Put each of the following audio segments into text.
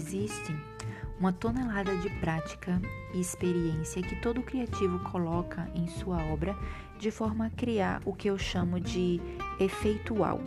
Existe uma tonelada de prática e experiência que todo criativo coloca em sua obra de forma a criar o que eu chamo de efeito wow,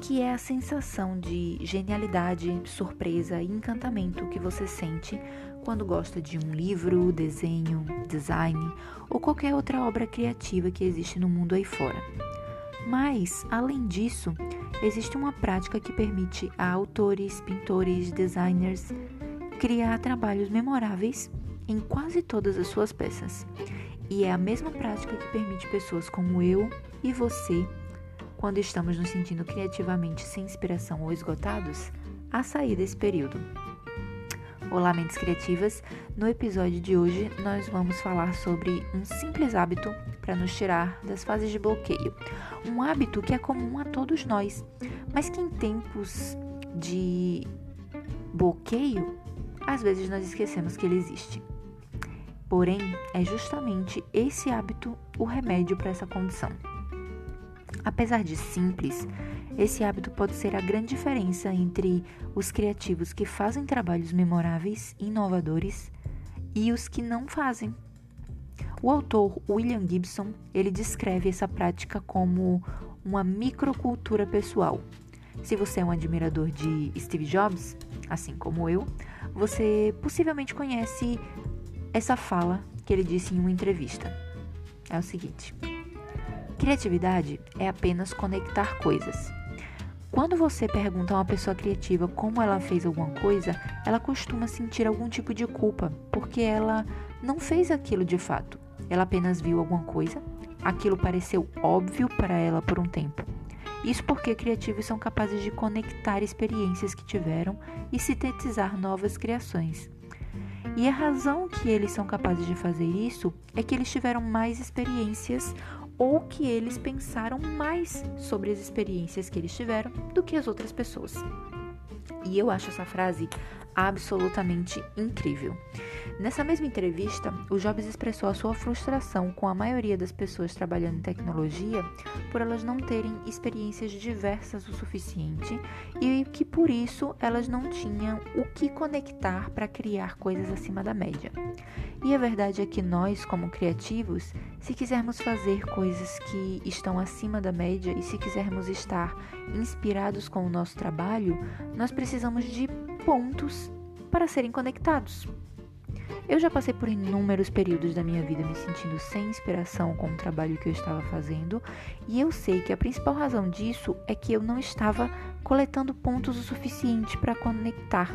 que é a sensação de genialidade, surpresa e encantamento que você sente quando gosta de um livro, desenho, design ou qualquer outra obra criativa que existe no mundo aí fora. Mas, além disso, existe uma prática que permite a autores, pintores, designers criar trabalhos memoráveis em quase todas as suas peças. E é a mesma prática que permite pessoas como eu e você, quando estamos nos sentindo criativamente sem inspiração ou esgotados, a sair desse período. Olá, mentes criativas! No episódio de hoje, nós vamos falar sobre um simples hábito para nos tirar das fases de bloqueio. Um hábito que é comum a todos nós, mas que em tempos de bloqueio, às vezes nós esquecemos que ele existe. Porém, é justamente esse hábito o remédio para essa condição. Apesar de simples, esse hábito pode ser a grande diferença entre os criativos que fazem trabalhos memoráveis e inovadores e os que não fazem. O autor William Gibson, ele descreve essa prática como uma microcultura pessoal. Se você é um admirador de Steve Jobs, assim como eu, você possivelmente conhece essa fala que ele disse em uma entrevista. É o seguinte: Criatividade é apenas conectar coisas. Quando você pergunta a uma pessoa criativa como ela fez alguma coisa, ela costuma sentir algum tipo de culpa, porque ela não fez aquilo de fato. Ela apenas viu alguma coisa, aquilo pareceu óbvio para ela por um tempo. Isso porque criativos são capazes de conectar experiências que tiveram e sintetizar novas criações. E a razão que eles são capazes de fazer isso é que eles tiveram mais experiências ou que eles pensaram mais sobre as experiências que eles tiveram do que as outras pessoas. E eu acho essa frase absolutamente incrível. Nessa mesma entrevista, o Jobs expressou a sua frustração com a maioria das pessoas trabalhando em tecnologia por elas não terem experiências diversas o suficiente e que por isso elas não tinham o que conectar para criar coisas acima da média. E a verdade é que nós, como criativos, se quisermos fazer coisas que estão acima da média e se quisermos estar inspirados com o nosso trabalho, nós precisamos de pontos para serem conectados. Eu já passei por inúmeros períodos da minha vida me sentindo sem inspiração com o trabalho que eu estava fazendo, e eu sei que a principal razão disso é que eu não estava coletando pontos o suficiente para conectar.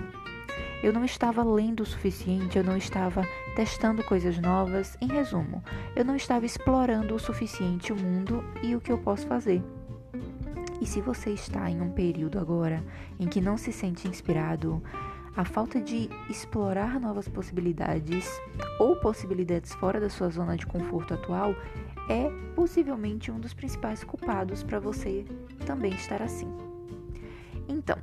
Eu não estava lendo o suficiente, eu não estava testando coisas novas. Em resumo, eu não estava explorando o suficiente o mundo e o que eu posso fazer. E se você está em um período agora em que não se sente inspirado, a falta de explorar novas possibilidades ou possibilidades fora da sua zona de conforto atual é possivelmente um dos principais culpados para você também estar assim. Então,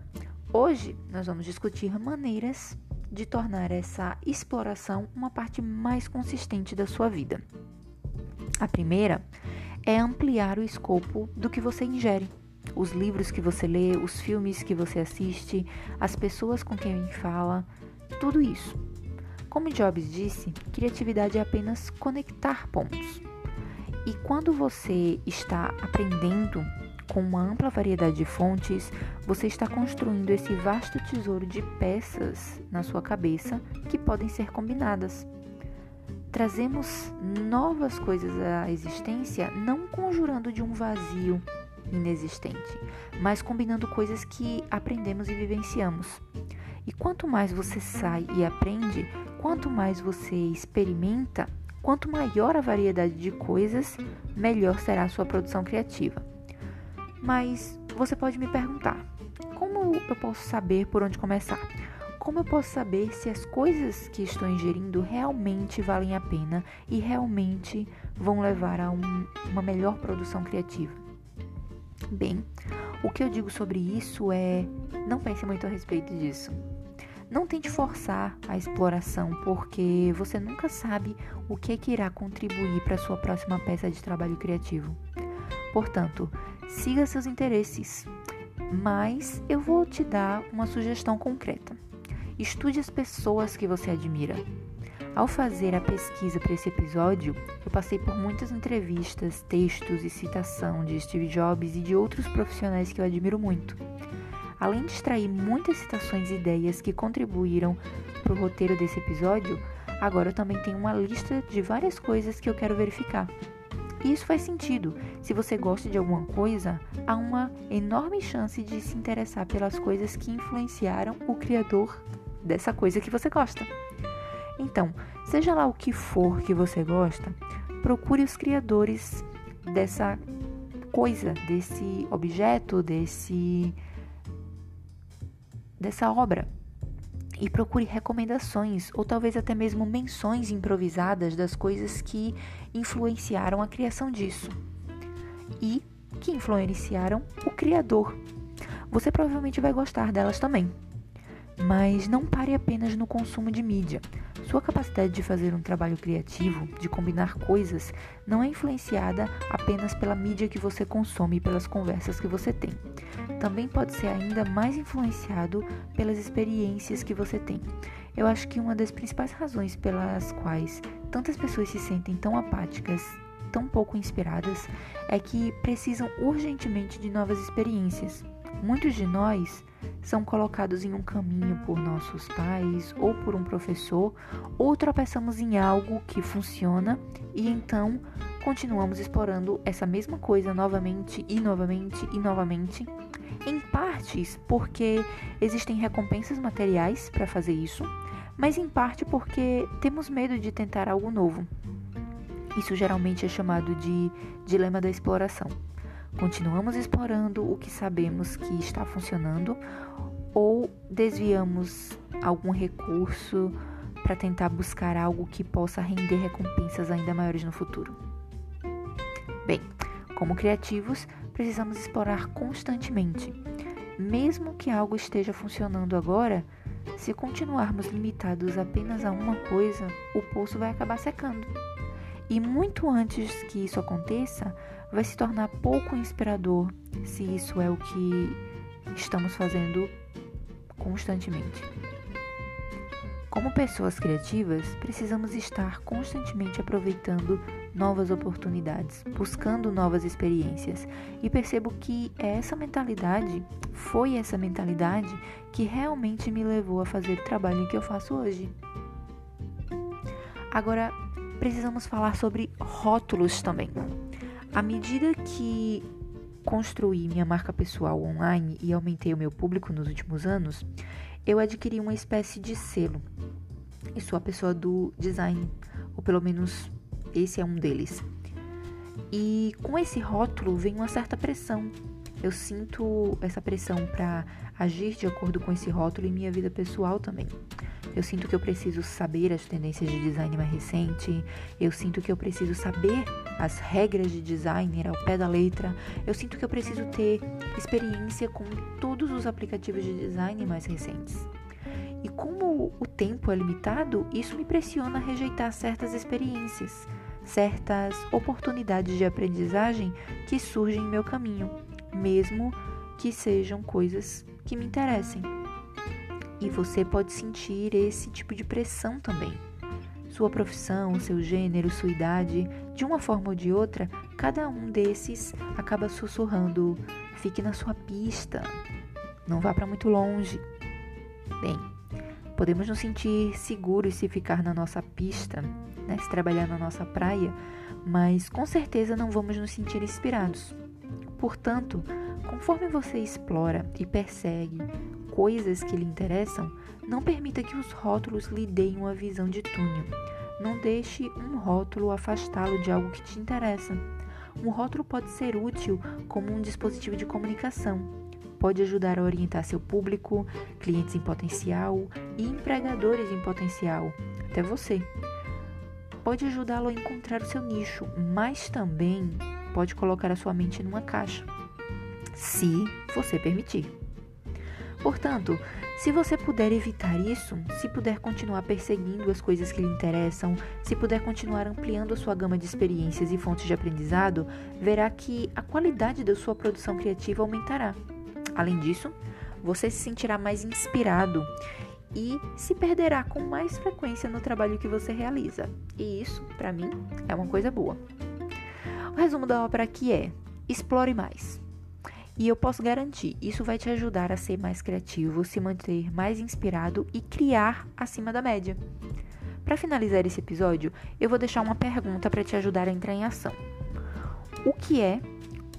hoje nós vamos discutir maneiras de tornar essa exploração uma parte mais consistente da sua vida. A primeira é ampliar o escopo do que você ingere os livros que você lê, os filmes que você assiste, as pessoas com quem fala, tudo isso. Como Jobs disse, criatividade é apenas conectar pontos. E quando você está aprendendo com uma ampla variedade de fontes, você está construindo esse vasto tesouro de peças na sua cabeça que podem ser combinadas. Trazemos novas coisas à existência não conjurando de um vazio inexistente, mas combinando coisas que aprendemos e vivenciamos. E quanto mais você sai e aprende, quanto mais você experimenta, quanto maior a variedade de coisas, melhor será a sua produção criativa. Mas você pode me perguntar: como eu posso saber por onde começar? Como eu posso saber se as coisas que estou ingerindo realmente valem a pena e realmente vão levar a um, uma melhor produção criativa? Bem, o que eu digo sobre isso é: não pense muito a respeito disso. Não tente forçar a exploração, porque você nunca sabe o que, que irá contribuir para sua próxima peça de trabalho criativo. Portanto, siga seus interesses, mas eu vou te dar uma sugestão concreta. Estude as pessoas que você admira. Ao fazer a pesquisa para esse episódio, eu passei por muitas entrevistas, textos e citação de Steve Jobs e de outros profissionais que eu admiro muito. Além de extrair muitas citações e ideias que contribuíram para o roteiro desse episódio, agora eu também tenho uma lista de várias coisas que eu quero verificar. E isso faz sentido. Se você gosta de alguma coisa, há uma enorme chance de se interessar pelas coisas que influenciaram o criador dessa coisa que você gosta. Então, seja lá o que for que você gosta, procure os criadores dessa coisa, desse objeto, desse dessa obra e procure recomendações ou talvez até mesmo menções improvisadas das coisas que influenciaram a criação disso e que influenciaram o criador. Você provavelmente vai gostar delas também. Mas não pare apenas no consumo de mídia. Sua capacidade de fazer um trabalho criativo, de combinar coisas, não é influenciada apenas pela mídia que você consome e pelas conversas que você tem. Também pode ser ainda mais influenciado pelas experiências que você tem. Eu acho que uma das principais razões pelas quais tantas pessoas se sentem tão apáticas, tão pouco inspiradas, é que precisam urgentemente de novas experiências. Muitos de nós são colocados em um caminho por nossos pais ou por um professor, ou tropeçamos em algo que funciona e então continuamos explorando essa mesma coisa novamente e novamente e novamente. Em partes porque existem recompensas materiais para fazer isso, mas em parte porque temos medo de tentar algo novo. Isso geralmente é chamado de dilema da exploração. Continuamos explorando o que sabemos que está funcionando ou desviamos algum recurso para tentar buscar algo que possa render recompensas ainda maiores no futuro. Bem, como criativos, precisamos explorar constantemente. Mesmo que algo esteja funcionando agora, se continuarmos limitados apenas a uma coisa, o poço vai acabar secando. E muito antes que isso aconteça, vai se tornar pouco inspirador se isso é o que estamos fazendo constantemente. Como pessoas criativas, precisamos estar constantemente aproveitando novas oportunidades, buscando novas experiências. E percebo que essa mentalidade, foi essa mentalidade que realmente me levou a fazer o trabalho que eu faço hoje. Agora, precisamos falar sobre rótulos também. À medida que construí minha marca pessoal online e aumentei o meu público nos últimos anos, eu adquiri uma espécie de selo. E sou a pessoa do design, ou pelo menos esse é um deles. E com esse rótulo vem uma certa pressão. Eu sinto essa pressão para agir de acordo com esse rótulo em minha vida pessoal também. Eu sinto que eu preciso saber as tendências de design mais recente. Eu sinto que eu preciso saber as regras de designer ao pé da letra. Eu sinto que eu preciso ter experiência com todos os aplicativos de design mais recentes. E como o tempo é limitado, isso me pressiona a rejeitar certas experiências, certas oportunidades de aprendizagem que surgem em meu caminho, mesmo que sejam coisas que me interessem. E você pode sentir esse tipo de pressão também. Sua profissão, seu gênero, sua idade, de uma forma ou de outra, cada um desses acaba sussurrando: fique na sua pista, não vá para muito longe. Bem, podemos nos sentir seguros se ficar na nossa pista, né, se trabalhar na nossa praia, mas com certeza não vamos nos sentir inspirados. Portanto, conforme você explora e persegue coisas que lhe interessam, não permita que os rótulos lhe deem uma visão de túnel. Não deixe um rótulo afastá-lo de algo que te interessa. Um rótulo pode ser útil como um dispositivo de comunicação. Pode ajudar a orientar seu público, clientes em potencial e empregadores em potencial, até você. Pode ajudá-lo a encontrar o seu nicho, mas também pode colocar a sua mente numa caixa, se você permitir. Portanto, se você puder evitar isso, se puder continuar perseguindo as coisas que lhe interessam, se puder continuar ampliando a sua gama de experiências e fontes de aprendizado, verá que a qualidade da sua produção criativa aumentará. Além disso, você se sentirá mais inspirado e se perderá com mais frequência no trabalho que você realiza. E isso, para mim, é uma coisa boa. O resumo da obra aqui é: explore mais. E eu posso garantir, isso vai te ajudar a ser mais criativo, se manter mais inspirado e criar acima da média. Para finalizar esse episódio, eu vou deixar uma pergunta para te ajudar a entrar em ação. O que é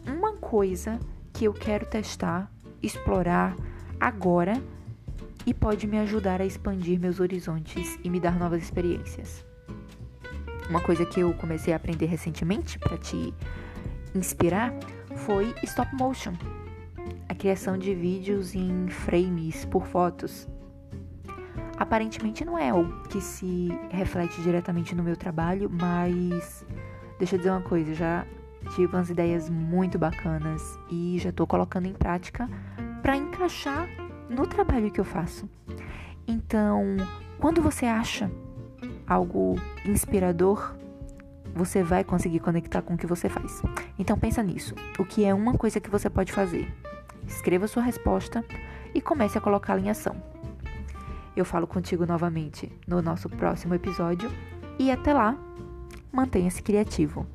uma coisa que eu quero testar, explorar agora e pode me ajudar a expandir meus horizontes e me dar novas experiências? Uma coisa que eu comecei a aprender recentemente para te inspirar foi stop motion, a criação de vídeos em frames por fotos. Aparentemente não é algo que se reflete diretamente no meu trabalho, mas deixa eu dizer uma coisa, já tive umas ideias muito bacanas e já estou colocando em prática para encaixar no trabalho que eu faço. Então, quando você acha algo inspirador, você vai conseguir conectar com o que você faz. Então pensa nisso. O que é uma coisa que você pode fazer? Escreva sua resposta e comece a colocá-la em ação. Eu falo contigo novamente no nosso próximo episódio e até lá, mantenha-se criativo.